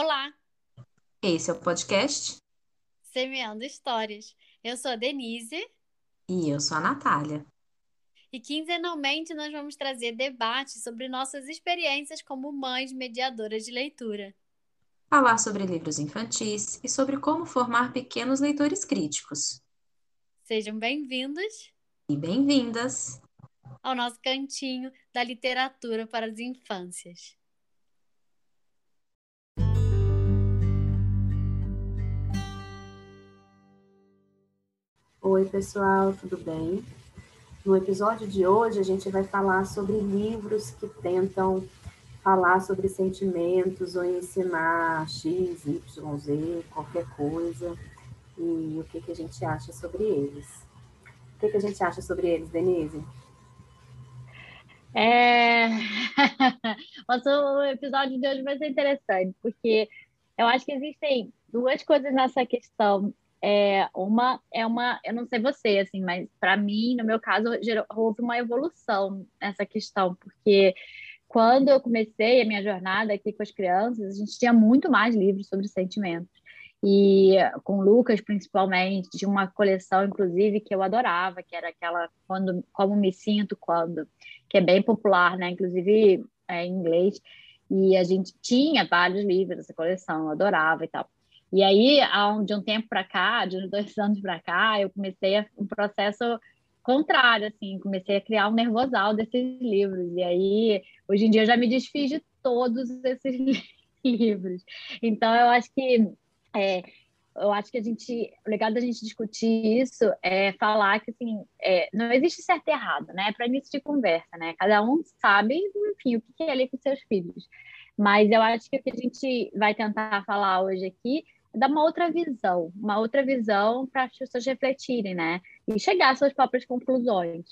Olá, Esse é o podcast Semeando Histórias. Eu sou a Denise e eu sou a Natália. e quinzenalmente nós vamos trazer debates sobre nossas experiências como mães mediadoras de leitura. Falar sobre livros infantis e sobre como formar pequenos leitores críticos. Sejam bem-vindos E bem-vindas! ao nosso cantinho da literatura para as infâncias. Oi, pessoal, tudo bem? No episódio de hoje, a gente vai falar sobre livros que tentam falar sobre sentimentos ou ensinar X, Y, Z, qualquer coisa, e o que, que a gente acha sobre eles. O que, que a gente acha sobre eles, Denise? É... Nosso episódio de hoje vai ser interessante, porque eu acho que existem duas coisas nessa questão. É, uma é uma, eu não sei você, assim, mas para mim, no meu caso, gerou, houve uma evolução nessa questão, porque quando eu comecei a minha jornada aqui com as crianças, a gente tinha muito mais livros sobre sentimentos. E com o Lucas, principalmente, de uma coleção, inclusive, que eu adorava, que era aquela quando, Como Me Sinto Quando, que é bem popular, né? Inclusive é, em inglês. E a gente tinha vários livros dessa coleção, eu adorava e tal. E aí, de um tempo para cá, de uns dois anos para cá, eu comecei um processo contrário, assim, comecei a criar um nervosal desses livros. E aí, hoje em dia, eu já me desfiz de todos esses livros. Então, eu acho que é, eu acho que a gente, o legal da gente discutir isso é falar que assim, é, não existe certo e errado, né? Para início de conversa, né? Cada um sabe, enfim, o que é ler com seus filhos. Mas eu acho que o que a gente vai tentar falar hoje aqui dar uma outra visão, uma outra visão para as pessoas refletirem, né? E chegar às suas próprias conclusões.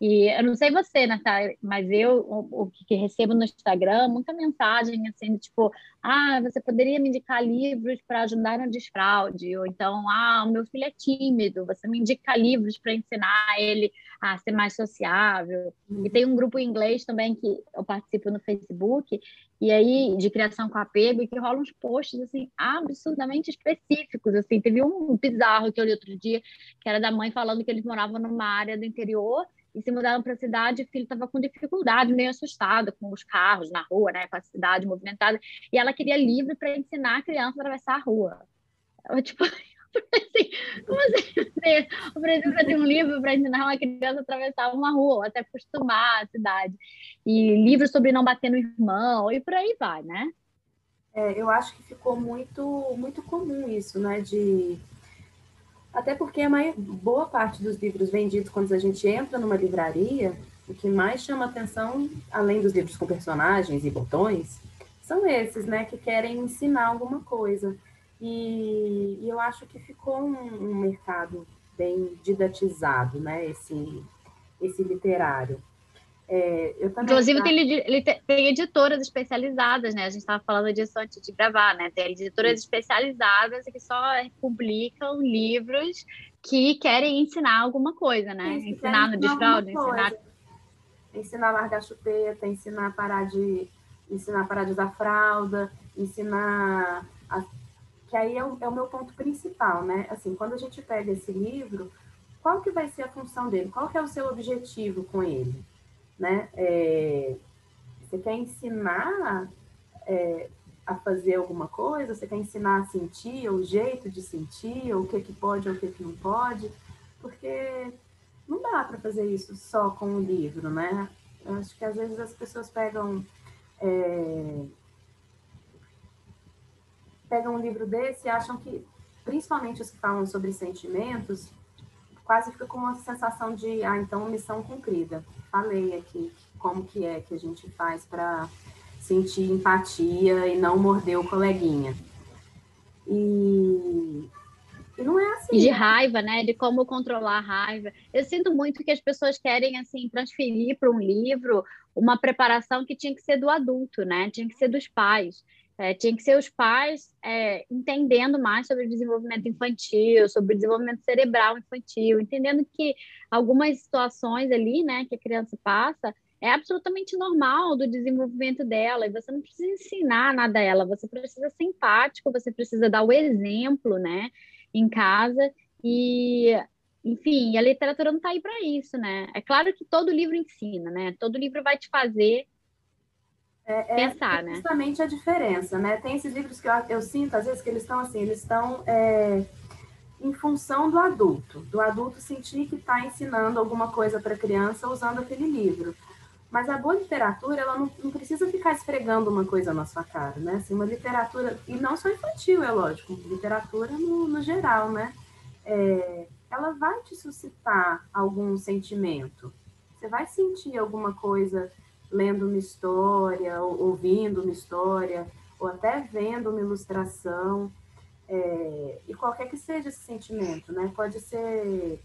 E eu não sei você, Natália, mas eu, o, o que recebo no Instagram, muita mensagem assim, tipo, ah, você poderia me indicar livros para ajudar no desfraude, ou então, ah, o meu filho é tímido, você me indica livros para ensinar ele a ser mais sociável. E tem um grupo em inglês também que eu participo no Facebook, e aí, de criação com apego, e que rolam uns posts, assim, absurdamente específicos, assim, teve um bizarro que eu li outro dia, que era da mãe falando que eles moravam numa área do interior, e se mudaram para a cidade, o filho estava com dificuldade, meio assustado com os carros na rua, né, com a cidade movimentada, e ela queria livro para ensinar a criança a atravessar a rua. Eu, tipo, assim, como assim? Você precisa de um livro para ensinar uma criança a atravessar uma rua, ou até acostumar a cidade. E livros sobre não bater no irmão, e por aí vai, né? É, eu acho que ficou muito, muito comum isso, né? De até porque a maior, boa parte dos livros vendidos quando a gente entra numa livraria, o que mais chama atenção, além dos livros com personagens e botões, são esses, né, que querem ensinar alguma coisa. E, e eu acho que ficou um, um, mercado bem didatizado, né, esse, esse literário. É, Inclusive, tem, tem editoras especializadas, né? A gente estava falando disso antes de gravar, né? Tem editoras Sim. especializadas que só publicam livros que querem ensinar alguma coisa, né? Isso, ensinar no desfraude, ensinar... Ensinar a largar a chupeta, ensinar a parar de... Ensinar a parar de usar fralda, ensinar... A... Que aí é o, é o meu ponto principal, né? Assim, quando a gente pega esse livro, qual que vai ser a função dele? Qual que é o seu objetivo com ele? né? É, você quer ensinar é, a fazer alguma coisa? Você quer ensinar a sentir, o jeito de sentir, o que que pode ou o que que não pode? Porque não dá para fazer isso só com o livro, né? Eu acho que às vezes as pessoas pegam é, pegam um livro desse e acham que, principalmente os que falam sobre sentimentos, quase fica com uma sensação de, ah, então missão cumprida. Falei aqui como que é que a gente faz para sentir empatia e não morder o coleguinha. E, e não é assim. De raiva, né? De como controlar a raiva. Eu sinto muito que as pessoas querem, assim, transferir para um livro uma preparação que tinha que ser do adulto, né? Tinha que ser dos pais. É, tinha que ser os pais é, entendendo mais sobre o desenvolvimento infantil, sobre o desenvolvimento cerebral infantil, entendendo que algumas situações ali, né, que a criança passa, é absolutamente normal do desenvolvimento dela, e você não precisa ensinar nada a ela, você precisa ser empático, você precisa dar o exemplo, né, em casa, e, enfim, a literatura não está aí para isso, né? É claro que todo livro ensina, né? Todo livro vai te fazer é, é pensar, né? Justamente a diferença, né? Tem esses livros que eu, eu sinto, às vezes, que eles estão assim, eles estão é, em função do adulto, do adulto sentir que está ensinando alguma coisa para a criança usando aquele livro. Mas a boa literatura, ela não, não, precisa ficar esfregando uma coisa na sua cara, né? Assim, uma literatura, e não só infantil, é lógico, literatura no, no geral, né? É, ela vai te suscitar algum sentimento. Você vai sentir alguma coisa lendo uma história, ou, ouvindo uma história, ou até vendo uma ilustração. É, e qualquer que seja esse sentimento, né? Pode ser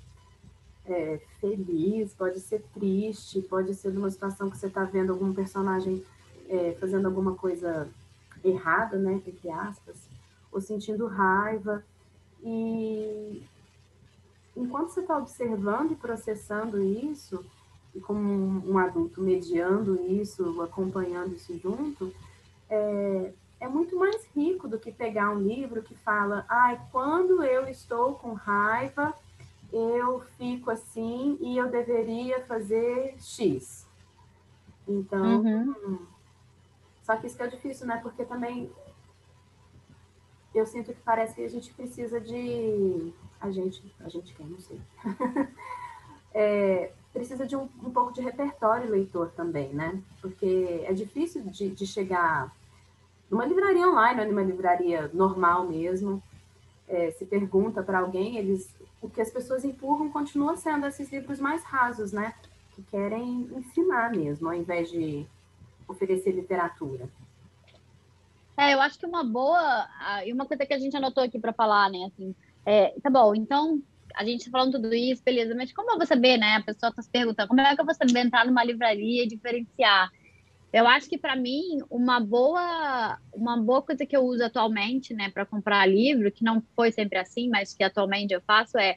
é, feliz, pode ser triste, pode ser numa situação que você está vendo algum personagem é, fazendo alguma coisa errada, né, entre aspas, ou sentindo raiva. E enquanto você está observando e processando isso, e como um, um, adulto mediando isso, acompanhando isso junto, é, é muito mais rico do que pegar um livro que fala, ai, quando eu estou com raiva, eu fico assim e eu deveria fazer X. Então, uhum. só que isso que é difícil, né? Porque também eu sinto que parece que a gente precisa de. A gente, a gente quer, não sei. é, precisa de um, um, pouco de repertório leitor também, né? Porque é difícil de, de chegar numa livraria online, numa livraria normal mesmo. É, se pergunta para alguém, eles o que as pessoas empurram continua sendo esses livros mais rasos, né? Que querem ensinar mesmo, ao invés de oferecer literatura. É, eu acho que uma boa e uma coisa que a gente anotou aqui para falar, né? Assim, é, tá bom, então a gente tá falando tudo isso, beleza, mas como eu vou saber, né? A pessoa está se perguntando, como é que eu vou saber entrar numa livraria e diferenciar? Eu acho que para mim uma boa uma boa coisa que eu uso atualmente, né, para comprar livro, que não foi sempre assim, mas que atualmente eu faço é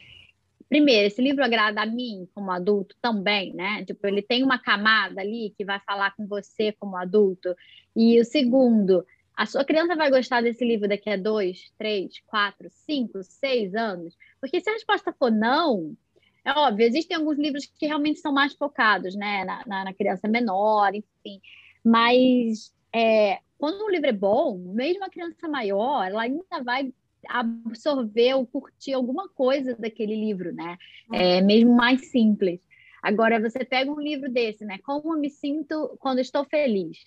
primeiro, esse livro agrada a mim como adulto também, né? Tipo, ele tem uma camada ali que vai falar com você como adulto. E o segundo, a sua criança vai gostar desse livro daqui a dois, três, quatro, cinco, seis anos? Porque se a resposta for não, é óbvio, existem alguns livros que realmente são mais focados, né, na, na, na criança menor, enfim. Mas é, quando um livro é bom, mesmo a criança maior, ela ainda vai absorver ou curtir alguma coisa daquele livro, né? É, mesmo mais simples. Agora, você pega um livro desse, né? Como eu me sinto quando estou feliz?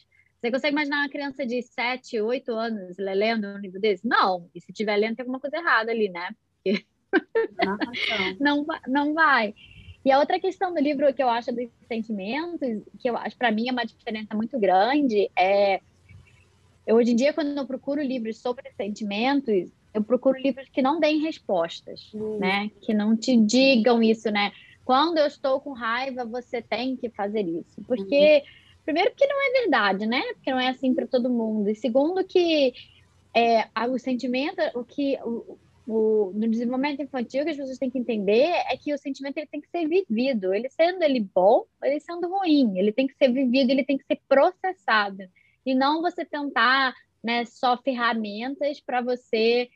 Você consegue imaginar uma criança de 7, 8 anos lendo um livro desse? Não. E se estiver lendo, tem alguma coisa errada ali, né? Porque... não, não vai. E a outra questão do livro que eu acho dos sentimentos, que eu acho para mim é uma diferença muito grande, é eu, hoje em dia, quando eu procuro livros sobre sentimentos, eu procuro livros que não deem respostas, hum. né? Que não te digam isso, né? Quando eu estou com raiva, você tem que fazer isso. Porque, uhum. Primeiro, que não é verdade, né? Porque não é assim para todo mundo. E segundo, que é, o sentimento, o que o, o, no desenvolvimento infantil, que as pessoas têm que entender é que o sentimento ele tem que ser vivido, ele sendo ele bom, ele sendo ruim, ele tem que ser vivido, ele tem que ser processado, e não você tentar né, só ferramentas para você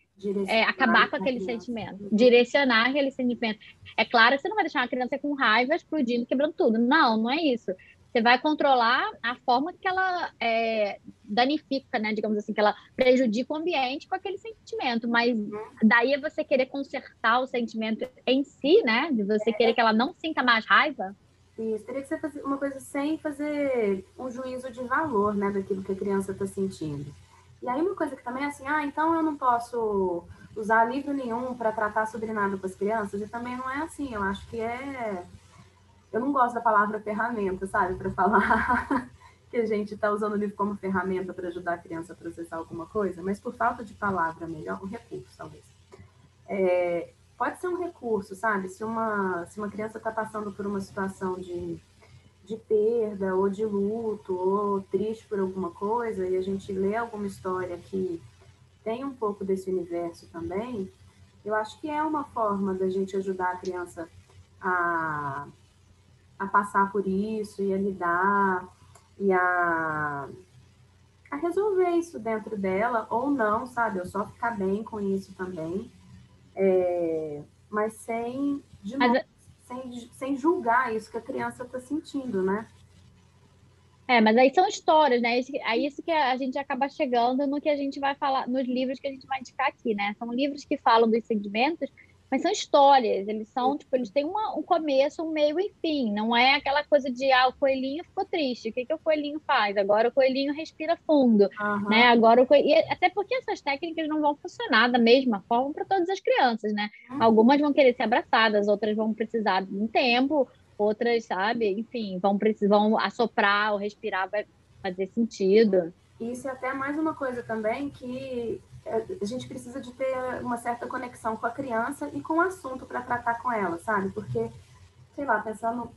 é, acabar com aquele sentimento, direcionar aquele sentimento. É claro que você não vai deixar uma criança com raiva explodindo, quebrando tudo. Não, não é isso. Você vai controlar a forma que ela é, danifica, né? Digamos assim, que ela prejudica o ambiente com aquele sentimento. Mas daí é você querer consertar o sentimento em si, né? De você querer que ela não sinta mais raiva. Isso, teria que ser uma coisa sem fazer um juízo de valor, né? Daquilo que a criança está sentindo. E aí uma coisa que também é assim, ah, então eu não posso usar livro nenhum para tratar sobre nada com as crianças, e também não é assim, eu acho que é eu não gosto da palavra ferramenta, sabe, para falar que a gente está usando o livro como ferramenta para ajudar a criança a processar alguma coisa, mas por falta de palavra melhor, um recurso, talvez. É, pode ser um recurso, sabe? Se uma, se uma criança está passando por uma situação de, de perda, ou de luto, ou triste por alguma coisa, e a gente lê alguma história que tem um pouco desse universo também, eu acho que é uma forma da gente ajudar a criança a a passar por isso e a lidar e a, a resolver isso dentro dela, ou não, sabe? Eu só ficar bem com isso também. É, mas sem, de novo, mas... sem, sem julgar isso que a criança está sentindo, né? É, mas aí são histórias, né? Aí isso que a gente acaba chegando no que a gente vai falar, nos livros que a gente vai indicar aqui, né? São livros que falam dos sentimentos, mas são histórias, eles são, tipo, eles têm uma, um começo, um meio e fim. Não é aquela coisa de, ah, o coelhinho ficou triste, o que, que o coelhinho faz? Agora o coelhinho respira fundo, uhum. né? Agora o coelhinho... Até porque essas técnicas não vão funcionar da mesma forma para todas as crianças, né? Uhum. Algumas vão querer ser abraçadas, outras vão precisar de um tempo, outras, sabe? Enfim, vão, precisar, vão assoprar ou respirar, vai fazer sentido. Isso é até mais uma coisa também que a gente precisa de ter uma certa conexão com a criança e com o assunto para tratar com ela, sabe? Porque, sei lá, pensando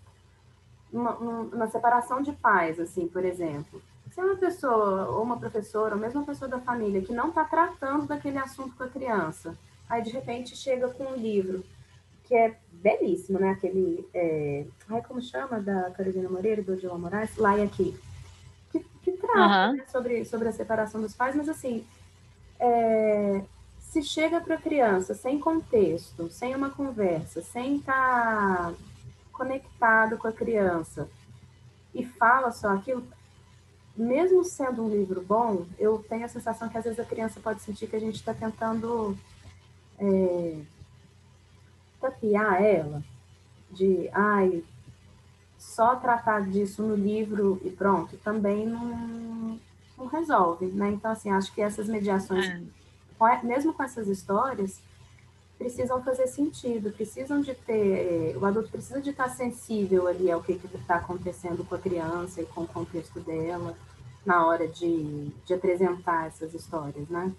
numa, numa, separação de pais, assim, por exemplo. Se é uma pessoa, ou uma professora, ou mesmo uma pessoa da família, que não está tratando daquele assunto com a criança, aí de repente chega com um livro que é belíssimo, né? Aquele. É... Ai, como chama? Da Carolina Moreira, do Odilon Moraes, lá e aqui. Que, que trata uhum. né, sobre, sobre a separação dos pais, mas assim, é, se chega para a criança sem contexto, sem uma conversa, sem estar tá conectado com a criança e fala só aquilo, mesmo sendo um livro bom, eu tenho a sensação que às vezes a criança pode sentir que a gente está tentando é, tapiar ela, de ai, só tratar disso no livro e pronto, também não, não resolve, né? Então, assim, acho que essas mediações, é. mesmo com essas histórias, precisam fazer sentido, precisam de ter, o adulto precisa de estar sensível ali ao que está acontecendo com a criança e com o contexto dela na hora de, de apresentar essas histórias, né?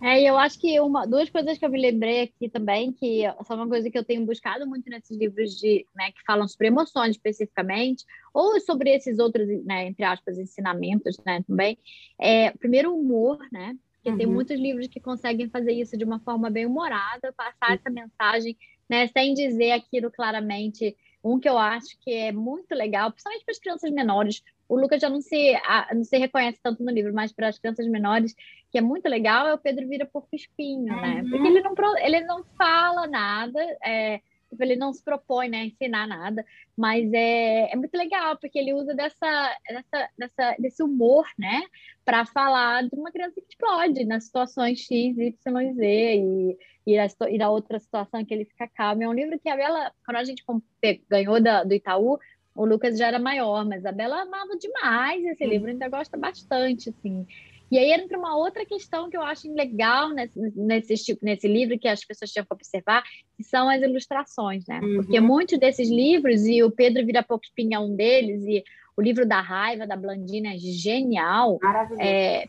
É, eu acho que uma, duas coisas que eu me lembrei aqui também, que são uma coisa que eu tenho buscado muito nesses livros de, né, que falam sobre emoções especificamente, ou sobre esses outros, né, entre aspas, ensinamentos, né, também. É, primeiro, o humor, né? Porque uhum. tem muitos livros que conseguem fazer isso de uma forma bem humorada, passar essa mensagem, né, sem dizer aquilo claramente. Um que eu acho que é muito legal, principalmente para as crianças menores, o Lucas já não se, não se reconhece tanto no livro, mas para as crianças menores, que é muito legal, é o Pedro vira porco espinho, né? Porque uhum. ele não, ele não fala nada, é, ele não se propõe né, a ensinar nada, mas é, é muito legal, porque ele usa dessa, dessa, dessa, desse humor, né, para falar de uma criança que explode nas situações X, Y, Z, e, e, a, e da outra situação que ele fica calmo. É um livro que a Bela, quando a gente ganhou da, do Itaú, o Lucas já era maior, mas a Bela amava demais esse livro, ainda gosta bastante, assim. E aí entra uma outra questão que eu acho legal nesse, nesse, tipo, nesse livro, que as pessoas tinham que observar, que são as ilustrações, né? Uhum. Porque muitos desses livros, e o Pedro vira pouco espinha um deles, e o livro da raiva, da Blandina, é genial. Maravilhoso. É,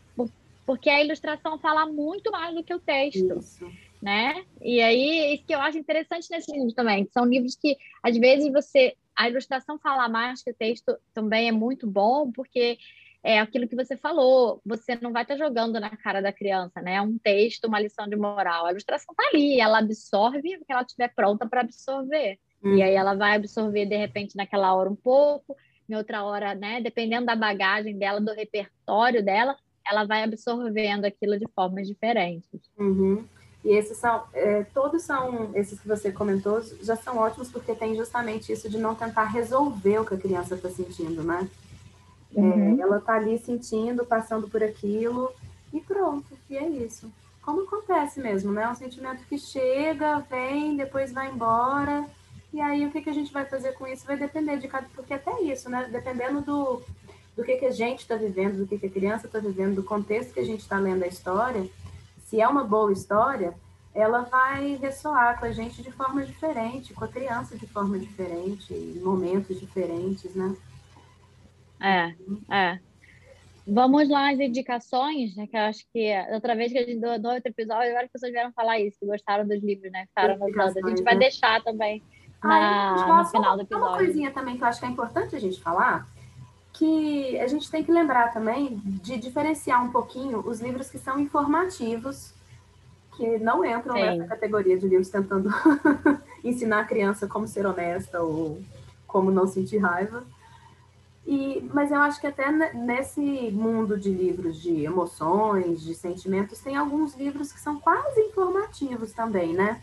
porque a ilustração fala muito mais do que o texto. Isso. Né? E aí, isso que eu acho interessante nesses livros também, que são livros que, às vezes, você a ilustração falar mais que o texto também é muito bom, porque é aquilo que você falou, você não vai estar jogando na cara da criança, né? É um texto, uma lição de moral. A ilustração está ali, ela absorve o que ela estiver pronta para absorver. Hum. E aí ela vai absorver, de repente, naquela hora um pouco, em outra hora, né? Dependendo da bagagem dela, do repertório dela, ela vai absorvendo aquilo de formas diferentes. Uhum. E esses são, é, todos são, esses que você comentou, já são ótimos porque tem justamente isso de não tentar resolver o que a criança está sentindo, né? É, uhum. É, ela está ali sentindo, passando por aquilo e pronto, e é isso. Como acontece mesmo, né? É um sentimento que chega, vem, depois vai embora. E aí o que, que a gente vai fazer com isso vai depender de cada. Porque até isso, né? Dependendo do, do que, que a gente está vivendo, do que, que a criança está vivendo, do contexto que a gente está lendo a história, se é uma boa história, ela vai ressoar com a gente de forma diferente, com a criança de forma diferente, em momentos diferentes, né? É, é. Vamos lá às indicações, né? Que eu acho que outra vez que a gente deu outro episódio, várias pessoas vieram falar isso, que gostaram dos livros, né? Ficaram. A gente vai né? deixar também na, ah, no final do episódio. Uma coisinha também que eu acho que é importante a gente falar, que a gente tem que lembrar também de diferenciar um pouquinho os livros que são informativos, que não entram Sim. nessa categoria de livros tentando ensinar a criança como ser honesta ou como não sentir raiva. E, mas eu acho que até nesse mundo de livros de emoções, de sentimentos, tem alguns livros que são quase informativos também, né?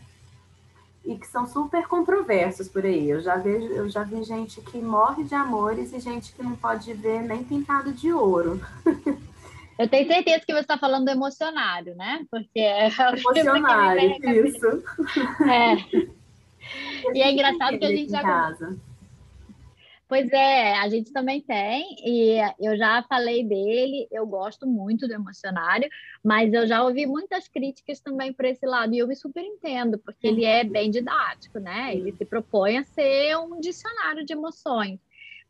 E que são super controversos por aí. Eu já vejo, eu já vi gente que morre de amores e gente que não pode ver nem pintado de ouro. Eu tenho certeza que você está falando do emocionário, né? Porque é emocionário, isso. É. E é engraçado que a gente já. Casa. Pois é, a gente também tem, e eu já falei dele, eu gosto muito do emocionário, mas eu já ouvi muitas críticas também por esse lado, e eu me super entendo, porque ele é bem didático, né? Ele se propõe a ser um dicionário de emoções.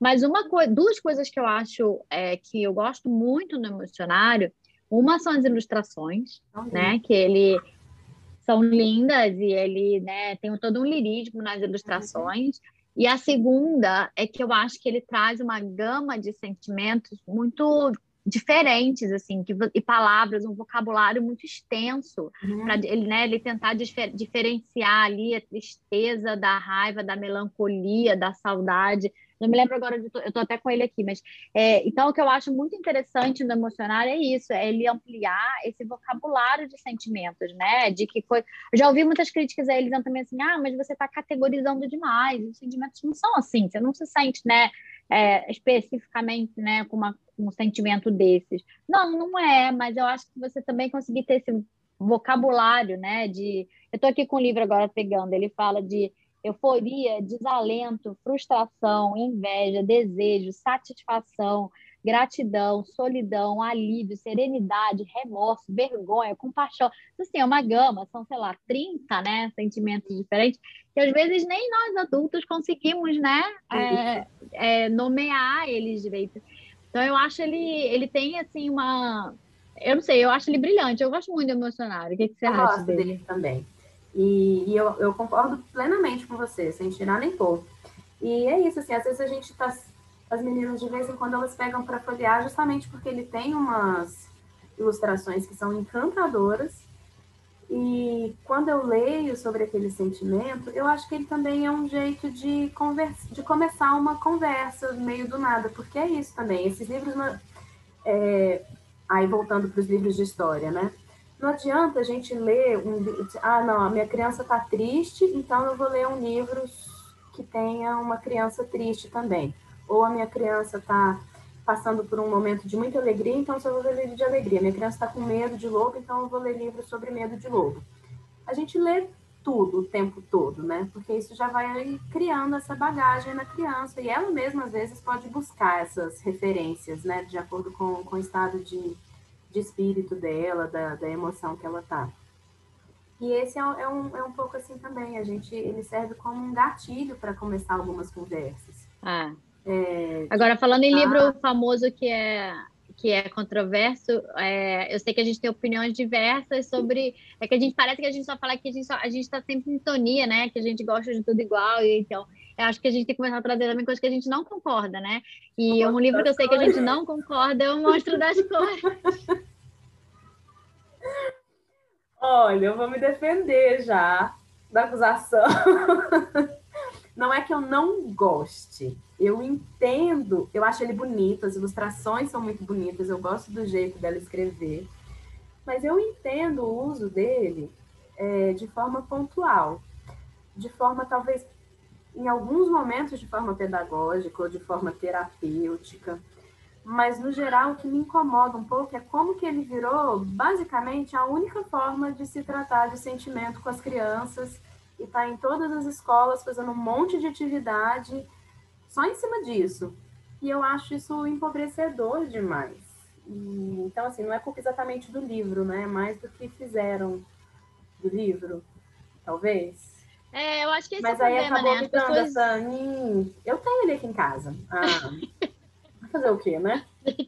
Mas uma co duas coisas que eu acho é, que eu gosto muito no emocionário, uma são as ilustrações, né? Que ele são lindas e ele né, tem todo um lirismo nas ilustrações. Uhum. E a segunda é que eu acho que ele traz uma gama de sentimentos muito diferentes, assim, que, e palavras, um vocabulário muito extenso, uhum. para ele, né, ele tentar difer diferenciar ali a tristeza da raiva, da melancolia, da saudade, não me lembro agora, de, eu estou até com ele aqui, mas é, então o que eu acho muito interessante no emocionário é isso, é ele ampliar esse vocabulário de sentimentos, né? De que foi. Já ouvi muitas críticas a ele dizendo também assim, ah, mas você está categorizando demais, os sentimentos não são assim, você não se sente, né? É, especificamente, né, com, uma, um sentimento desses. Não, não é, mas eu acho que você também conseguir ter esse vocabulário, né? De, eu estou aqui com o livro agora pegando, ele fala de euforia, desalento, frustração, inveja, desejo, satisfação, gratidão, solidão, alívio, serenidade, remorso, vergonha, compaixão. Assim, é uma gama, são, sei lá, 30 né, sentimentos diferentes, que às vezes nem nós adultos conseguimos né, é, é, nomear eles direito. Então, eu acho ele, ele tem, assim, uma... Eu não sei, eu acho ele brilhante. Eu gosto muito do emocionário. O que, que você eu acha gosto dele? dele também. E, e eu, eu, concordo plenamente com você, sem tirar nem pôr. E é isso, assim, às vezes a gente tá. As meninas, de vez em quando, elas pegam para folhear justamente porque ele tem umas ilustrações que são encantadoras. E quando eu leio sobre aquele sentimento, eu acho que ele também é um jeito de, conversa, de começar uma conversa meio do nada, porque é isso também. Esses livros. É, aí voltando para os livros de história, né? Não adianta a gente ler um ah, não, a minha criança está triste, então eu vou ler um livro que tenha uma criança triste também. Ou a minha criança está passando por um momento de muita alegria, então eu vou ler livro de alegria. Minha criança está com medo de lobo, então eu vou ler livro sobre medo de lobo. A gente lê tudo o tempo todo, né? Porque isso já vai criando essa bagagem na criança. E ela mesma, às vezes, pode buscar essas referências, né? De acordo com, com o estado de, de espírito dela, da, da emoção que ela tá. E esse é, é, um, é um pouco assim também, a gente, ele serve como um gatilho para começar algumas conversas. Ah. É, Agora, falando em livro famoso que é que é controverso, é, eu sei que a gente tem opiniões diversas sobre. É que a gente parece que a gente só fala que a gente está sempre em sintonia, né? Que a gente gosta de tudo igual, e então acho que a gente tem que começar a trazer também coisas que a gente não concorda, né? E um livro que eu sei que a gente não concorda é o Monstro das Cores. Olha, eu vou me defender já da acusação. Não é que eu não goste, eu entendo, eu acho ele bonito, as ilustrações são muito bonitas, eu gosto do jeito dela escrever, mas eu entendo o uso dele é, de forma pontual, de forma talvez em alguns momentos de forma pedagógica ou de forma terapêutica, mas no geral o que me incomoda um pouco é como que ele virou basicamente a única forma de se tratar de sentimento com as crianças e está em todas as escolas fazendo um monte de atividade só em cima disso. E eu acho isso empobrecedor demais. E, então, assim, não é culpa exatamente do livro, né? É mais do que fizeram do livro, talvez. É, eu acho que esse Mas é o aí problema, acabou né? dando pessoas... essa. Hum, eu tenho ele aqui em casa. Ah, fazer o quê, né?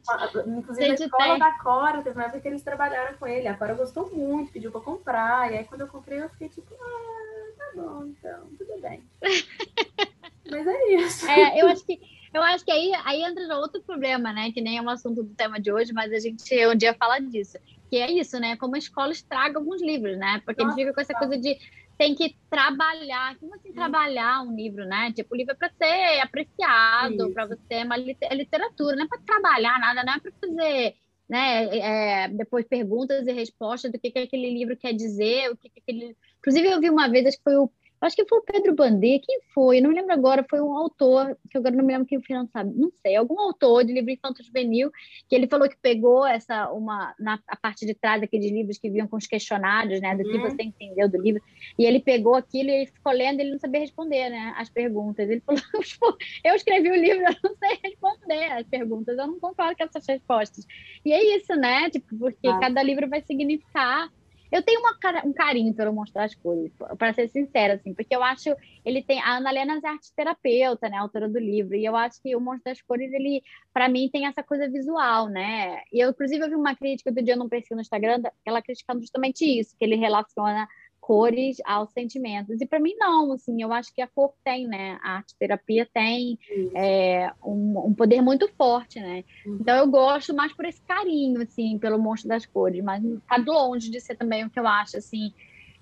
Ah, inclusive, a escola tem. da Cora, teve uma época que eles trabalharam com ele. A Cora gostou muito, pediu para comprar. E aí, quando eu comprei, eu fiquei tipo, ah, tá bom, então, tudo bem. Mas é isso. É, eu acho que eu acho que aí, aí entra outro problema, né? Que nem é um assunto do tema de hoje, mas a gente um dia fala disso. Que é isso, né? Como a escola estraga alguns livros, né? Porque Nossa, ele fica com essa coisa de tem que trabalhar. Como assim trabalhar um livro, né? Tipo, o livro é para ser apreciado, para você, é uma é literatura, não é para trabalhar nada, não é para fazer né, é, depois perguntas e respostas do que, que aquele livro quer dizer, o que, que aquele. Inclusive, eu vi uma vez, acho que foi o acho que foi o Pedro Bandeira, quem foi? Não me lembro agora, foi um autor, que agora não me lembro quem foi, não sabe, não sei, algum autor de livro infanto juvenil, que ele falou que pegou essa, uma, na a parte de trás daqueles livros que vinham com os questionários, né, do que uhum. você entendeu do livro, e ele pegou aquilo e ficou lendo, ele não sabia responder, né, as perguntas. Ele falou, eu escrevi o livro, eu não sei responder as perguntas, eu não concordo com essas respostas. E é isso, né, tipo, porque ah. cada livro vai significar eu tenho uma, um carinho pelo Monstro das Cores, para ser sincera, assim, porque eu acho ele tem a Ana Helena é arte terapeuta, né, autora do livro, e eu acho que o Monstro das Cores ele, para mim, tem essa coisa visual, né? E eu, inclusive, eu vi uma crítica do dia no perfil no Instagram, ela criticando justamente isso, que ele relaciona cores aos sentimentos. E para mim, não, assim, eu acho que a cor tem, né? A arte terapia tem é, um, um, poder muito forte, né? Uhum. Então eu gosto mais por esse carinho, assim, pelo monstro das cores, mas tá longe de ser também o que eu acho, assim.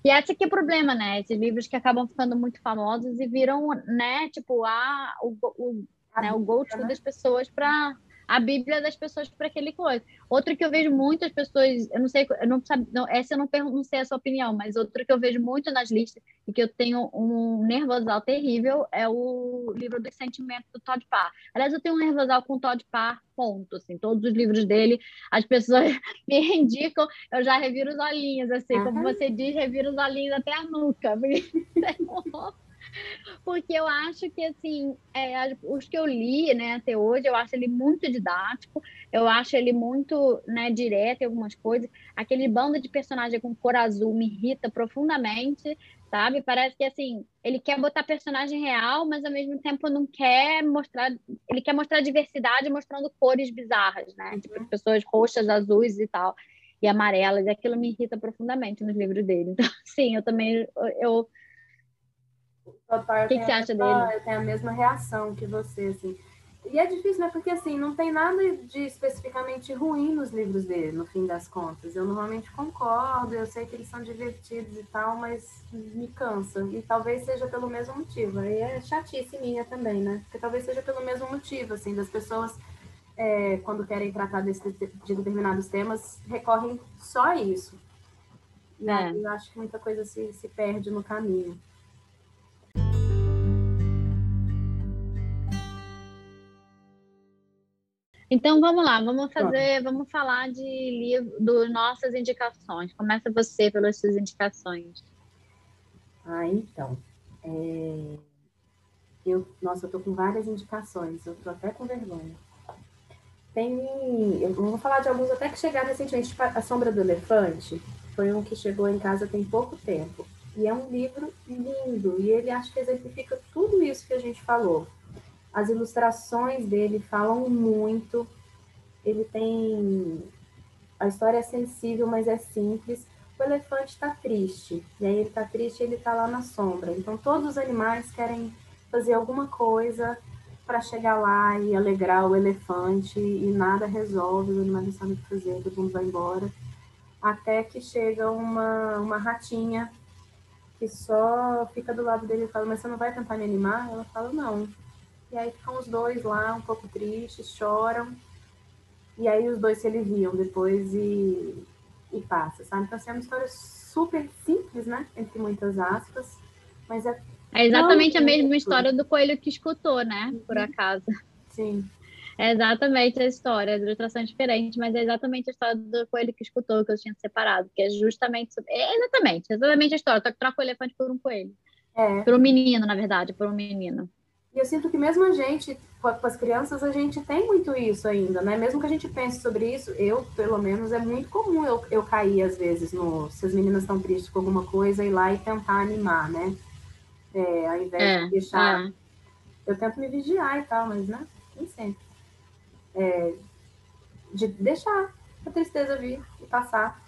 E esse aqui é o problema, né? Esses livros que acabam ficando muito famosos e viram, né, tipo, a, o, o, né, o go-to né? das pessoas para a Bíblia das pessoas para aquele coisa. Outro que eu vejo muitas pessoas, eu não sei, eu não sabe, não, essa eu não, não sei a sua opinião, mas outro que eu vejo muito nas listas e que eu tenho um nervosal terrível é o livro dos sentimentos do Todd Parr. Aliás, eu tenho um nervosal com o Todd Parr, ponto, assim, todos os livros dele, as pessoas me indicam, eu já reviro os olhinhos, assim, uhum. como você diz, reviro os olhinhos até a nuca. porque eu acho que, assim, é, os que eu li, né, até hoje, eu acho ele muito didático, eu acho ele muito, né, direto em algumas coisas. Aquele bando de personagem com cor azul me irrita profundamente, sabe? Parece que, assim, ele quer botar personagem real, mas ao mesmo tempo não quer mostrar, ele quer mostrar diversidade mostrando cores bizarras, né? Tipo, uhum. pessoas roxas, azuis e tal e amarelas, e aquilo me irrita profundamente nos livros dele. Então, sim, eu também eu o que, que você acha dele? Eu tenho a mesma reação que você, assim. E é difícil, né? Porque, assim, não tem nada de especificamente ruim nos livros dele, no fim das contas. Eu normalmente concordo, eu sei que eles são divertidos e tal, mas me cansa. E talvez seja pelo mesmo motivo. Aí é chatice minha também, né? Porque talvez seja pelo mesmo motivo, assim, das pessoas, é, quando querem tratar desse, de determinados temas, recorrem só a isso. É. eu acho que muita coisa se, se perde no caminho. Então vamos lá, vamos fazer, vamos falar de livro, das nossas indicações. Começa você pelas suas indicações. Ah, então. É... Eu, nossa, eu tô com várias indicações, eu tô até com vergonha. Tem. Eu vou falar de alguns até que chegaram recentemente, tipo A Sombra do Elefante. Foi um que chegou em casa tem pouco tempo. E é um livro lindo, e ele acho que exemplifica tudo isso que a gente falou as ilustrações dele falam muito. Ele tem. A história é sensível, mas é simples. O elefante está triste. E aí ele está triste ele está lá na sombra. Então todos os animais querem fazer alguma coisa para chegar lá e alegrar o elefante e nada resolve, o animal não sabe o que fazer, todo mundo vai embora. Até que chega uma, uma ratinha que só fica do lado dele e fala, mas você não vai tentar me animar? Ela fala, não, e aí ficam os dois lá um pouco tristes, choram. E aí os dois se aliviam depois e, e passa, sabe? Então, assim, é uma história super simples, né? Entre muitas aspas, mas é. É exatamente a mesma história do coelho que escutou, né? Por uhum. acaso. Sim. É exatamente a história, de ilustração diferente, mas é exatamente a história do coelho que escutou, que eu tinha separado, que é justamente. É exatamente, exatamente a história, só que troca o elefante por um coelho. É. Por um menino, na verdade, por um menino. E eu sinto que mesmo a gente, com as crianças, a gente tem muito isso ainda, né? Mesmo que a gente pense sobre isso, eu, pelo menos, é muito comum eu, eu cair, às vezes, no se as meninas estão tristes com alguma coisa, ir lá e tentar animar, né? É, ao invés é, de deixar. É. Eu tento me vigiar e tal, mas, né? Nem sempre. É, de deixar a tristeza vir e passar.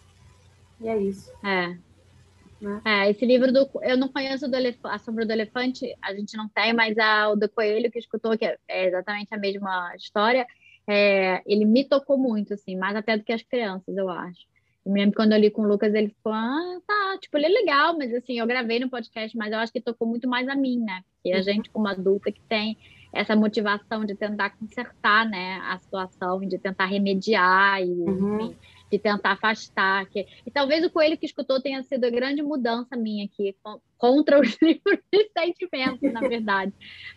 E é isso. É. Né? É, esse livro do. Eu não conheço do A Sombra do Elefante, a gente não tem, mas a, o do Coelho que escutou, que é, é exatamente a mesma história, é, ele me tocou muito, assim, mais até do que as crianças, eu acho. Eu me lembro quando eu li com o Lucas, ele ficou, ah, tá, tipo, ele é legal, mas assim, eu gravei no podcast, mas eu acho que tocou muito mais a mim, né? Porque a uhum. gente, como adulta, que tem essa motivação de tentar consertar, né, a situação, de tentar remediar e, uhum. enfim, de tentar afastar. Que... E talvez o coelho que escutou tenha sido a grande mudança minha aqui, contra os livros de sentimentos, na verdade.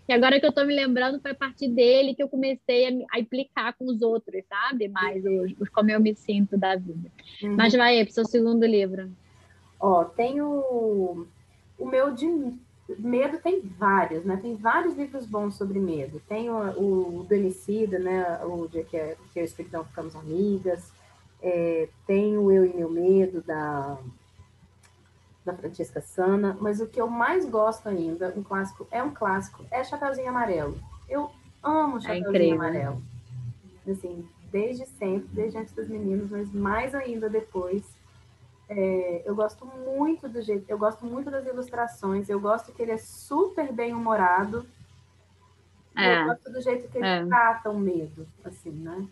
e agora que eu estou me lembrando, foi a partir dele que eu comecei a, a implicar com os outros, sabe? Mais os, os, como eu me sinto da vida. Uhum. Mas vai para o seu segundo livro. Ó, tem o, o meu de medo tem vários, né? Tem vários livros bons sobre medo. Tem o, o, o do Emicida, né? O dia que, é, que eu e o ficamos amigas. É, tem o Eu e Meu Medo, da, da Francesca Sana, mas o que eu mais gosto ainda, um clássico, é um clássico, é Chapeuzinho Amarelo. Eu amo é Chapeuzinho é Amarelo. Assim, desde sempre, desde antes dos meninos, mas mais ainda depois. É, eu gosto muito do jeito, eu gosto muito das ilustrações, eu gosto que ele é super bem humorado. É, eu gosto do jeito que ele é. trata o medo, assim, né?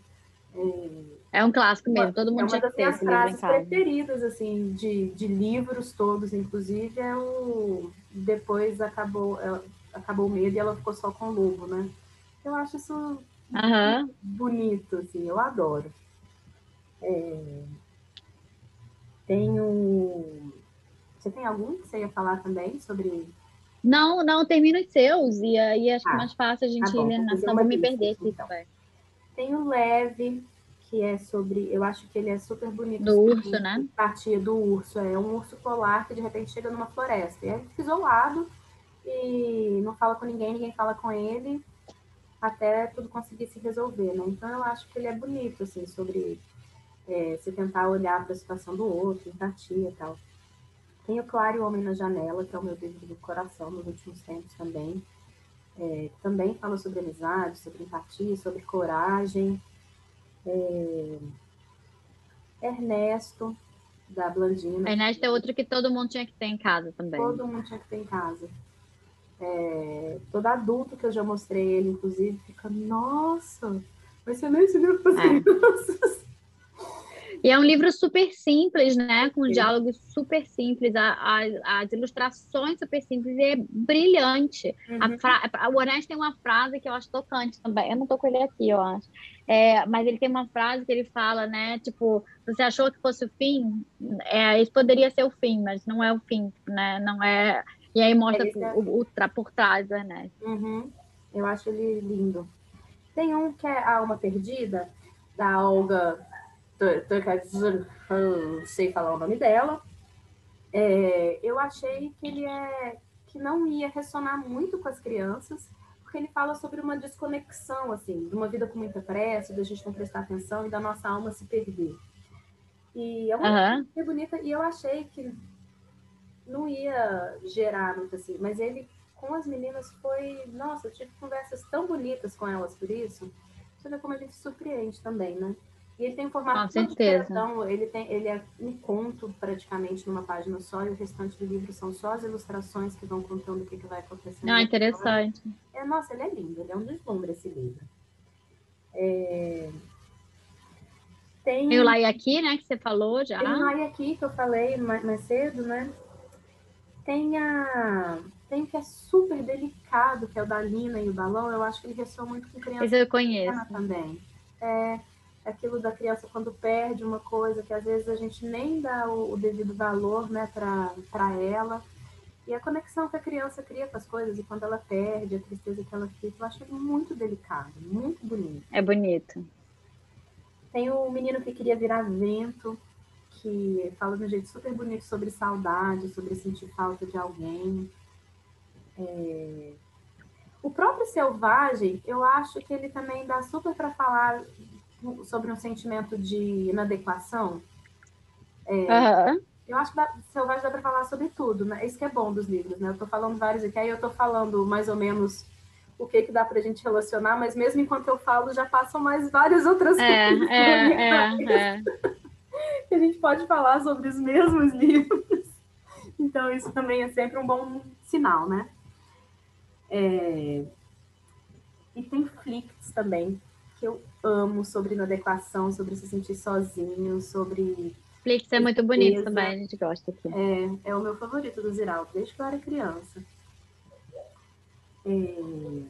É um clássico mesmo, todo mundo é esse livro em casa. preferidas, assim, de, de livros todos, inclusive, é o... Depois acabou, é, acabou o medo e ela ficou só com o lobo, né? Eu acho isso uhum. bonito, assim, eu adoro. É... Tenho... Você tem algum que você ia falar também sobre... Não, não, termina os seus, e aí acho ah, que é mais fácil a gente tá bom, ir? Senão vou me perder aqui. Então. Tem o Leve, que é sobre. Eu acho que ele é super bonito. Do urso, né? Partia do urso. É um urso polar que de repente chega numa floresta. E ele fica isolado e não fala com ninguém, ninguém fala com ele, até tudo conseguir se resolver, né? Então eu acho que ele é bonito, assim, sobre é, você tentar olhar para a situação do outro, empatia e tal. Tem o Claro e o Homem na Janela, que é o meu livro do coração nos últimos tempos também. É, também fala sobre amizade, sobre empatia, sobre coragem. É, Ernesto, da Blandina. Ernesto é outro que todo mundo tinha que ter em casa também. Todo mundo tinha que ter em casa. É, todo adulto que eu já mostrei ele, inclusive, fica, nossa, vai ser nem esse livro para as é. crianças. E é um livro super simples, né? Com Sim. diálogos super simples, a, a, as ilustrações super simples, e é brilhante. Uhum. A. O Orestes tem uma frase que eu acho tocante também. Eu não tô com ele aqui, eu acho. É, mas ele tem uma frase que ele fala, né? Tipo, você achou que fosse o fim? É, isso poderia ser o fim, mas não é o fim, né? Não é. E aí mostra é... o, o, por trás Ernesto. Uhum. Eu acho ele lindo. Tem um que é A Alma Perdida, da Olga não sei falar o nome dela. É, eu achei que ele é que não ia ressonar muito com as crianças, porque ele fala sobre uma desconexão, assim, de uma vida com muita pressa, da gente não prestar atenção e da nossa alma se perder. E é uma uhum. coisa bonita, e eu achei que não ia gerar muito assim, mas ele com as meninas foi, nossa, eu tive conversas tão bonitas com elas por isso. Você vê como a gente surpreende também, né? E ele tem um formato Com certeza. Então, ele, tem, ele é um conto praticamente numa página só, e o restante do livro são só as ilustrações que vão contando o que, que vai acontecendo. Ah, interessante. É, nossa, ele é lindo, ele é um deslumbre esse livro. É... Tem... tem o Lai aqui, né, que você falou já. Tem o Lai aqui, que eu falei mais, mais cedo, né? Tem a tem o que é super delicado, que é o da Lina e o balão. Eu acho que ele ressoa muito com criança. Esse eu conheço. Também. É, aquilo da criança quando perde uma coisa que às vezes a gente nem dá o, o devido valor né, para ela. E a conexão que a criança cria com as coisas, e quando ela perde, a tristeza que ela fica, eu acho muito delicado, muito bonito. É bonito. Tem o menino que queria virar vento, que fala de um jeito super bonito sobre saudade, sobre sentir falta de alguém. É... O próprio Selvagem, eu acho que ele também dá super para falar sobre um sentimento de inadequação. É, uhum. Eu acho que dá, Selvagem dá para falar sobre tudo, né? Isso que é bom dos livros, né? Eu estou falando vários aqui, aí eu estou falando mais ou menos o que que dá para a gente relacionar, mas mesmo enquanto eu falo, já passam mais várias outras é, coisas. É, é, é. que a gente pode falar sobre os mesmos livros. Então, isso também é sempre um bom sinal, né? É... E tem flicts também, que eu amo sobre inadequação, sobre se sentir sozinho, sobre Netflix é muito bonito também, a gente gosta aqui. É, é o meu favorito do Ziraldo, desde que eu era criança. É...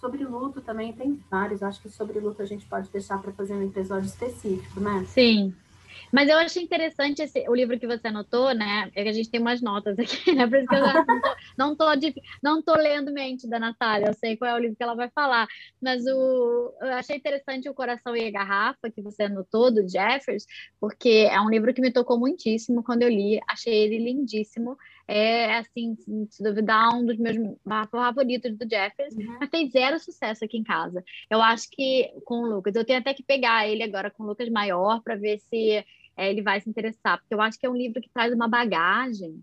Sobre luto também tem vários. Acho que sobre luto a gente pode deixar para fazer um episódio específico, né? Sim. Mas eu achei interessante esse, o livro que você anotou, né? É que a gente tem umas notas aqui, né? Por isso que eu não tô, não tô, não tô lendo mente da Natália, eu sei qual é o livro que ela vai falar. Mas o, eu achei interessante O Coração e a Garrafa, que você anotou, do Jeffers, porque é um livro que me tocou muitíssimo quando eu li, achei ele lindíssimo. É, assim, se duvidar, um dos meus favoritos do Jeffers, uhum. mas fez zero sucesso aqui em casa. Eu acho que com o Lucas, eu tenho até que pegar ele agora com o Lucas maior para ver se é, ele vai se interessar, porque eu acho que é um livro que traz uma bagagem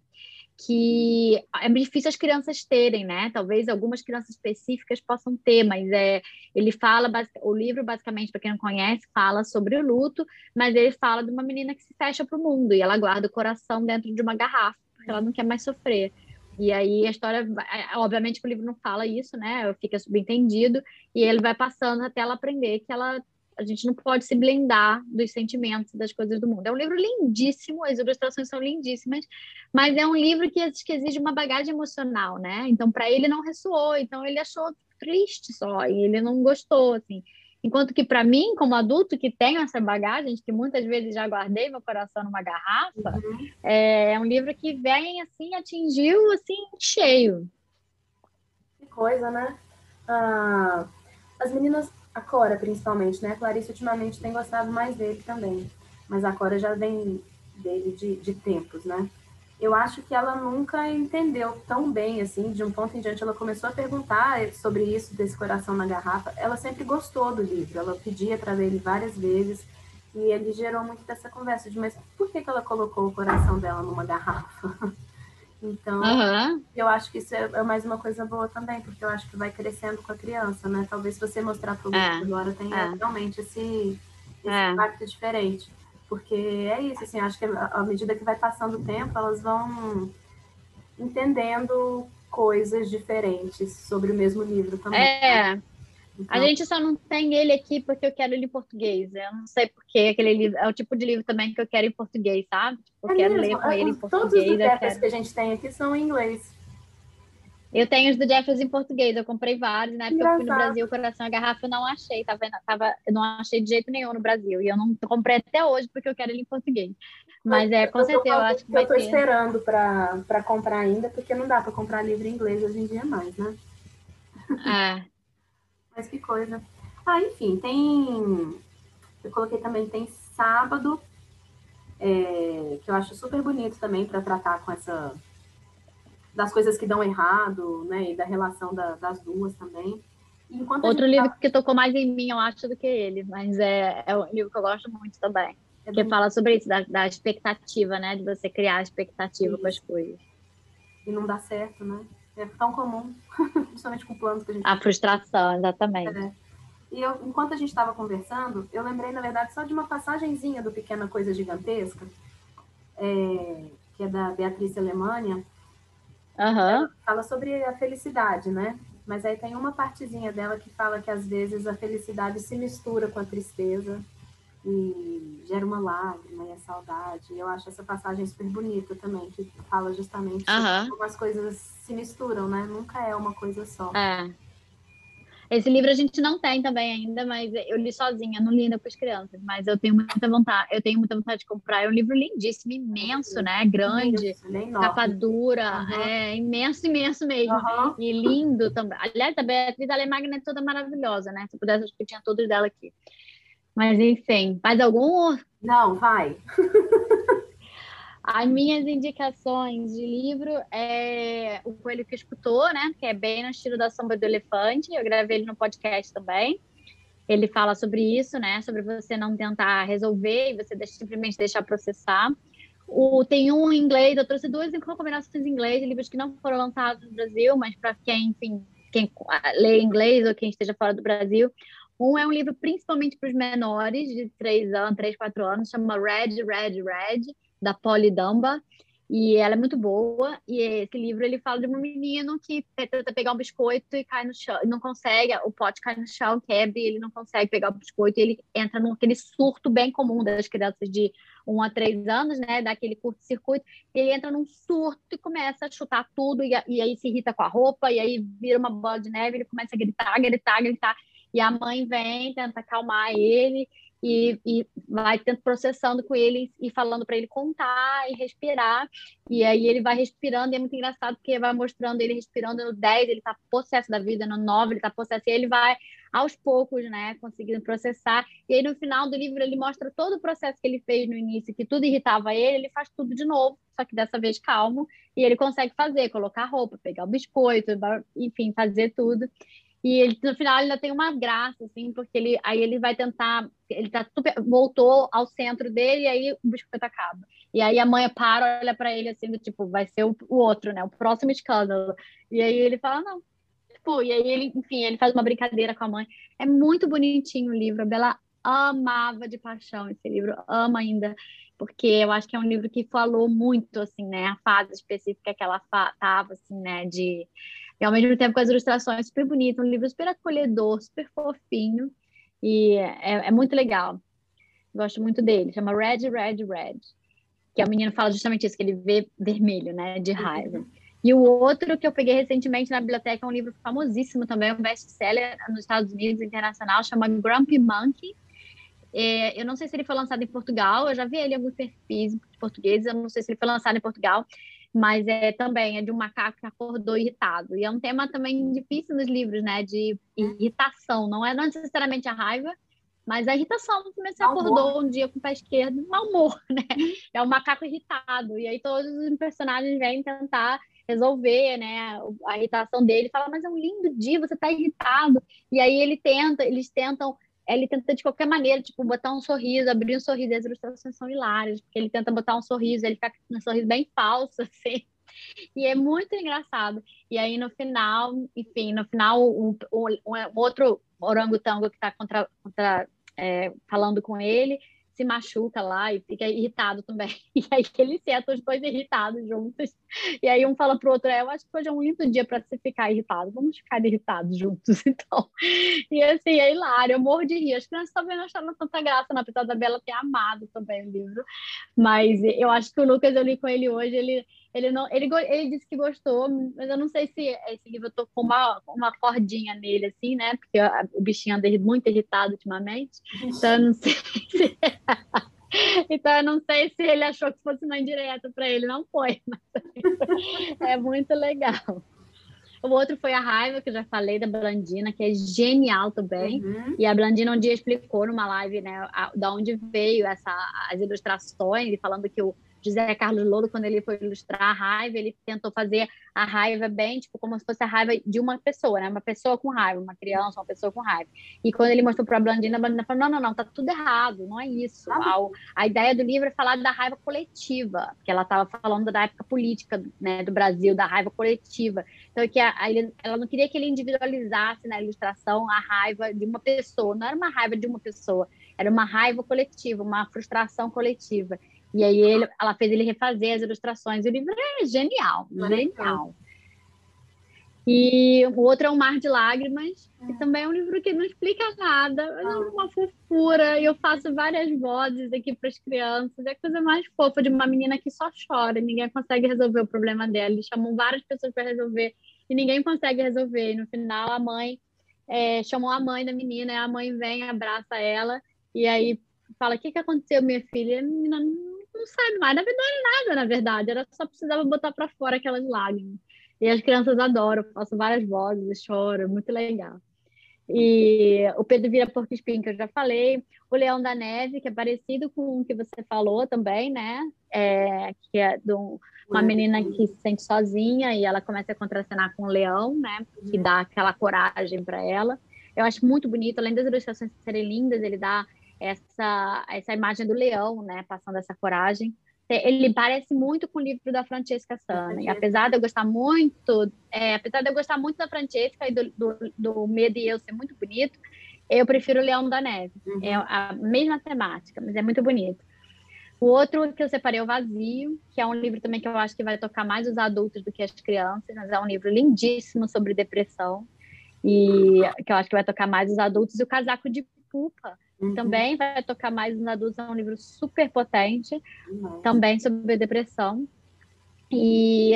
que é difícil as crianças terem, né? Talvez algumas crianças específicas possam ter, mas é, ele fala, o livro basicamente, para quem não conhece, fala sobre o luto, mas ele fala de uma menina que se fecha para o mundo e ela guarda o coração dentro de uma garrafa, porque ela não quer mais sofrer. E aí a história, é, obviamente que o livro não fala isso, né? Fica subentendido, e ele vai passando até ela aprender que ela a gente não pode se blindar dos sentimentos, das coisas do mundo. É um livro lindíssimo, as ilustrações são lindíssimas, mas é um livro que, que exige uma bagagem emocional, né? Então, para ele não ressoou, então ele achou triste só, e ele não gostou, assim. Enquanto que para mim, como adulto que tenho essa bagagem, que muitas vezes já guardei meu coração numa garrafa, uhum. é, é um livro que vem assim, atingiu assim, cheio. Que coisa, né? Ah, as meninas a Cora, principalmente, né? A Clarice ultimamente tem gostado mais dele também, mas a Cora já vem dele de, de tempos, né? Eu acho que ela nunca entendeu tão bem, assim, de um ponto em diante ela começou a perguntar sobre isso, desse coração na garrafa. Ela sempre gostou do livro, ela pedia para ler ele várias vezes, e ele gerou muito dessa conversa de, mas por que, que ela colocou o coração dela numa garrafa? Então, uhum. eu acho que isso é, é, mais uma coisa boa também, porque eu acho que vai crescendo com a criança, né? Talvez você mostrar para o é. agora tenha é. realmente esse, esse é. impacto diferente. Porque é isso, assim, acho que à medida que vai passando o tempo, elas vão entendendo coisas diferentes sobre o mesmo livro também. É, então... A gente só não tem ele aqui porque eu quero ele em português. Eu não sei porque aquele livro é o tipo de livro também que eu quero em português, sabe? Tipo, eu é quero mesmo? ler com ele em português. Todos os quero... que a gente tem aqui são em inglês. Eu tenho os do Jeffers em português, eu comprei vários, né? Porque eu fui no Brasil, Coração a Garrafa, eu não achei, tava, tava, eu não achei de jeito nenhum no Brasil. E eu não comprei até hoje porque eu quero ele em português. Mas é, com certeza, eu acho que vai ter. Eu tô esperando para comprar ainda, porque não dá para comprar livro em inglês hoje em dia mais, né? É. Mas que coisa. Ah, enfim, tem. Eu coloquei também, tem sábado, é, que eu acho super bonito também para tratar com essa. Das coisas que dão errado, né? E da relação da, das duas também. Outro livro tá... que tocou mais em mim, eu acho, do que ele, mas é, é um livro que eu gosto muito também. É que fala sobre isso, da, da, expectativa, né? De você criar expectativa com as coisas. E não dá certo, né? É tão comum, principalmente com planos que a gente. A frustração, exatamente. É. E eu, enquanto a gente estava conversando, eu lembrei, na verdade, só de uma passagenzinha do Pequena Coisa Gigantesca, é, que é da Beatriz Alemânia. Uhum. Fala sobre a felicidade, né? Mas aí tem uma partezinha dela que fala que às vezes a felicidade se mistura com a tristeza e gera uma lágrima e a saudade. Eu acho essa passagem super bonita também, que fala justamente uhum. como as coisas se misturam, né? Nunca é uma coisa só. É. Esse livro a gente não tem também ainda, mas eu li sozinha, não li ainda para as crianças, mas eu tenho muita vontade, eu tenho muita vontade de comprar. É um livro lindíssimo, imenso, né? Grande, Isso, capa dura, uhum. é imenso, imenso mesmo. Uhum. E lindo também. Aliás, a Beatriz Alemagna é toda maravilhosa, né? Se pudesse, acho que tinha todos dela aqui. Mas enfim, mais algum? Não, vai. As minhas indicações de livro é O Coelho que Escutou, né? Que é bem no estilo da Sombra do Elefante. Eu gravei ele no podcast também. Ele fala sobre isso, né? Sobre você não tentar resolver e você simplesmente deixar processar. O, tem um em inglês, eu trouxe duas recomendações em inglês, livros que não foram lançados no Brasil, mas para quem, enfim, quem lê inglês ou quem esteja fora do Brasil, um é um livro principalmente para os menores, de 3 anos, 3, 4 anos, chama Red, Red, Red, da Polly Dumba. E ela é muito boa. E esse livro ele fala de um menino que tenta pegar um biscoito e cai no chão, não consegue, o pote cai no chão, quebra e ele não consegue pegar o biscoito. E ele entra naquele surto bem comum das crianças de um a três anos, né? Daquele curto-circuito. Ele entra num surto e começa a chutar tudo, e, e aí se irrita com a roupa, e aí vira uma bola de neve, ele começa a gritar, gritar, gritar. E a mãe vem, tenta acalmar ele, e, e vai tendo, processando com ele e falando para ele contar e respirar. E aí ele vai respirando, e é muito engraçado porque vai mostrando ele respirando no 10, ele está possesso da vida, no 9 ele está possesso, e ele vai aos poucos, né, conseguindo processar. E aí no final do livro ele mostra todo o processo que ele fez no início, que tudo irritava ele, ele faz tudo de novo, só que dessa vez calmo, e ele consegue fazer, colocar roupa, pegar o biscoito, enfim, fazer tudo. E ele, no final ainda tem uma graça, assim, porque ele, aí ele vai tentar, ele tá super, voltou ao centro dele e aí o biscoito acaba. E aí a mãe para, olha para ele assim, do tipo, vai ser o, o, outro, né? O próximo escândalo. E aí ele fala, não. Tipo, e aí ele, enfim, ele faz uma brincadeira com a mãe. É muito bonitinho o livro. A Bela amava de paixão esse livro, ama ainda, porque eu acho que é um livro que falou muito, assim, né? A fase específica que ela tava, assim, né? De e ao mesmo tempo com as ilustrações super bonitas, um livro super acolhedor, super fofinho, e é, é muito legal. Gosto muito dele, chama Red, Red, Red, que o menino fala justamente isso, que ele vê vermelho, né, de raiva. E o outro que eu peguei recentemente na biblioteca é um livro famosíssimo também, um best-seller nos Estados Unidos, internacional, chama Grumpy Monkey. É, eu não sei se ele foi lançado em Portugal, eu já vi ele em alguns perfis portugueses, eu não sei se ele foi lançado em Portugal, mas é também é de um macaco que acordou irritado. E é um tema também difícil nos livros, né? De irritação. Não é necessariamente a raiva, mas a irritação. Você acordou um dia com o pé esquerdo, mau humor, né? É um macaco irritado. E aí todos os personagens vêm tentar resolver, né, a irritação dele. Fala, mas é um lindo dia, você tá irritado. E aí ele tenta, eles tentam ele tenta de qualquer maneira, tipo, botar um sorriso, abrir um sorriso, as ilustrações são hilárias, porque ele tenta botar um sorriso, ele fica com um sorriso bem falso, assim, e é muito engraçado. E aí, no final, enfim, no final, o outro orangotango que está contra, contra é, falando com ele, se machuca lá e fica irritado também. E aí ele senta os dois irritados juntos. E aí um fala pro outro, é, eu acho que hoje é um lindo dia para você ficar irritado. Vamos ficar irritados juntos, então. E assim, é hilário, eu morro de rir. As crianças também não acharam tanta graça, na apesar da Bela ter amado também o livro. Mas eu acho que o Lucas, eu li com ele hoje, ele ele não, ele, ele disse que gostou, mas eu não sei se esse livro eu tô com uma, uma cordinha nele, assim, né? Porque o bichinho anda muito irritado ultimamente. Então eu não sei se. então eu não sei se ele achou que fosse uma indireta para ele. Não foi, mas é muito legal. O outro foi a raiva, que eu já falei, da Blandina, que é genial também. Uhum. E a Blandina um dia explicou numa live, né, a, da onde veio essa, as ilustrações, falando que o, José Carlos Louro, quando ele foi ilustrar a raiva, ele tentou fazer a raiva bem, tipo, como se fosse a raiva de uma pessoa, né? Uma pessoa com raiva, uma criança, uma pessoa com raiva. E quando ele mostrou para a Blandina, a Blandina falou: não, não, não, tá tudo errado, não é isso. A, a ideia do livro é falar da raiva coletiva, porque ela estava falando da época política né, do Brasil, da raiva coletiva. Então, que a, a, ela não queria que ele individualizasse na ilustração a raiva de uma pessoa, não era uma raiva de uma pessoa, era uma raiva coletiva, uma frustração coletiva. E aí ele, ela fez ele refazer as ilustrações. E o livro é genial, genial. E o outro é O Mar de Lágrimas, que é. também é um livro que não explica nada, mas é uma fofura. E eu faço várias vozes aqui para as crianças. É a coisa mais fofa de uma menina que só chora, ninguém consegue resolver o problema dela. Eles chamam várias pessoas para resolver e ninguém consegue resolver. E no final, a mãe é, chamou a mãe da menina, a mãe vem, abraça ela, e aí fala: O que, que aconteceu, minha filha? E a menina não sabe mais. Na verdade, nada, na verdade. Era só precisava botar para fora aquelas lágrimas. E as crianças adoram, faço várias vozes, choro, muito legal. E o Pedro Vira Porco Espinho, que eu já falei. O Leão da Neve, que é parecido com o que você falou também, né? É, que é de um, uma menina que se sente sozinha e ela começa a contracenar com o leão, né? Que dá aquela coragem para ela. Eu acho muito bonito, além das ilustrações serem lindas, ele dá essa, essa imagem do leão, né, passando essa coragem. Ele parece muito com o livro da Francesca Sana. E apesar de eu gostar muito, é, apesar de eu gostar muito da Francesca e do, do, do Medo e Eu ser muito bonito, eu prefiro o Leão da Neve. Uhum. É a mesma temática, mas é muito bonito. O outro que eu separei é O Vazio, que é um livro também que eu acho que vai tocar mais os adultos do que as crianças, mas é um livro lindíssimo sobre depressão e que eu acho que vai tocar mais os adultos. E O Casaco de Pupa uhum. também vai tocar mais os adultos, é um livro super potente, uhum. também sobre depressão. E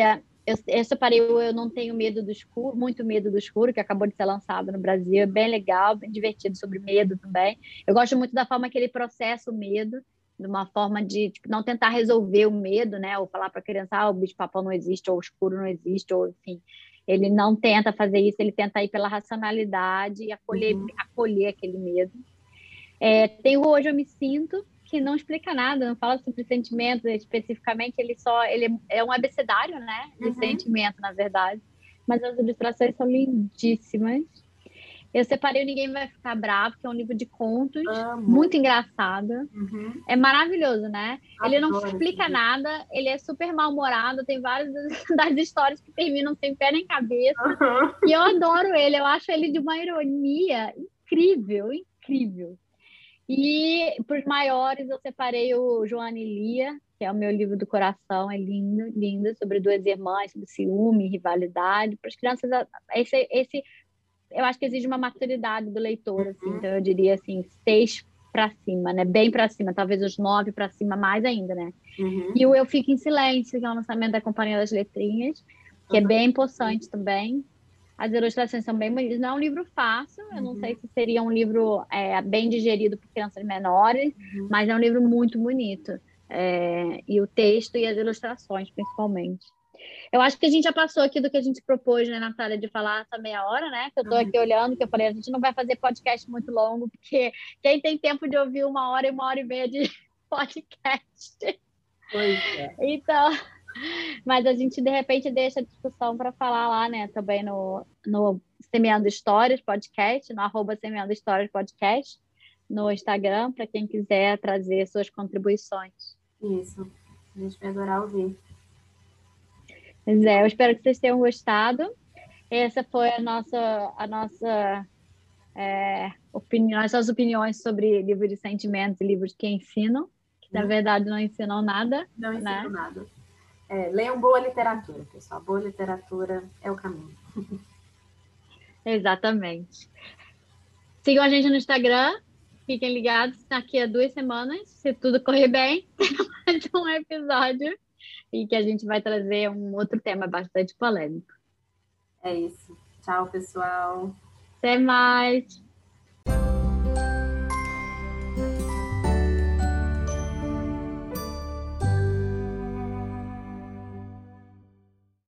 eu, eu separei o Eu Não Tenho Medo do Escuro, Muito Medo do Escuro, que acabou de ser lançado no Brasil, é bem legal, bem divertido sobre medo também. Eu gosto muito da forma que ele processa o medo, de uma forma de tipo, não tentar resolver o medo, né? Ou falar para a criança, ah, o bicho-papão não existe, ou o escuro não existe, ou enfim. Ele não tenta fazer isso, ele tenta ir pela racionalidade e acolher, uhum. acolher aquele medo. É, tem o Hoje Eu Me Sinto, que não explica nada, não fala sobre sentimentos especificamente, ele só ele é um abecedário, né? De uhum. sentimento, na verdade. Mas as ilustrações são lindíssimas. Eu separei o Ninguém Vai Ficar Bravo, que é um livro de contos, Amo. muito engraçado. Uhum. É maravilhoso, né? Adoro ele não explica nada, ele é super mal-humorado, tem várias das histórias que terminam sem pé nem cabeça. Uhum. E eu adoro ele, eu acho ele de uma ironia incrível, incrível. E para os maiores, eu separei o Joana e Lia, que é o meu livro do coração, é lindo, lindo, sobre duas irmãs, sobre ciúme, rivalidade. Para as crianças, esse, esse eu acho que exige uma maturidade do leitor, assim, então eu diria assim, seis para cima, né? Bem para cima, talvez os nove para cima, mais ainda, né? Uhum. E o Eu Fico em Silêncio, que é o lançamento da Companhia das Letrinhas, que uhum. é bem possante também. As ilustrações são bem bonitas. Não é um livro fácil, eu não sei uhum. se seria um livro é, bem digerido por crianças menores, uhum. mas é um livro muito bonito. É, e o texto e as ilustrações, principalmente. Eu acho que a gente já passou aqui do que a gente propôs, né, Natália, de falar essa meia hora, né? Que eu estou aqui olhando, que eu falei, a gente não vai fazer podcast muito longo, porque quem tem tempo de ouvir uma hora e uma hora e meia de podcast. Pois é. Então, mas a gente, de repente, deixa a discussão para falar lá, né? Também no, no Semeando Histórias Podcast, no arroba Semeando Histórias Podcast, no Instagram, para quem quiser trazer suas contribuições. Isso. A gente vai adorar ouvir. Pois é, eu espero que vocês tenham gostado. Essa foi a nossa, a nossa é, opinião, as suas opiniões sobre livro de sentimentos e livros que ensinam, que na verdade não ensinam nada. Não né? ensinam nada. É, leiam boa literatura, pessoal. Boa literatura é o caminho. Exatamente. Sigam a gente no Instagram. Fiquem ligados. Daqui a duas semanas, se tudo correr bem, mais um episódio e que a gente vai trazer um outro tema bastante polêmico. É isso. Tchau, pessoal. Até mais.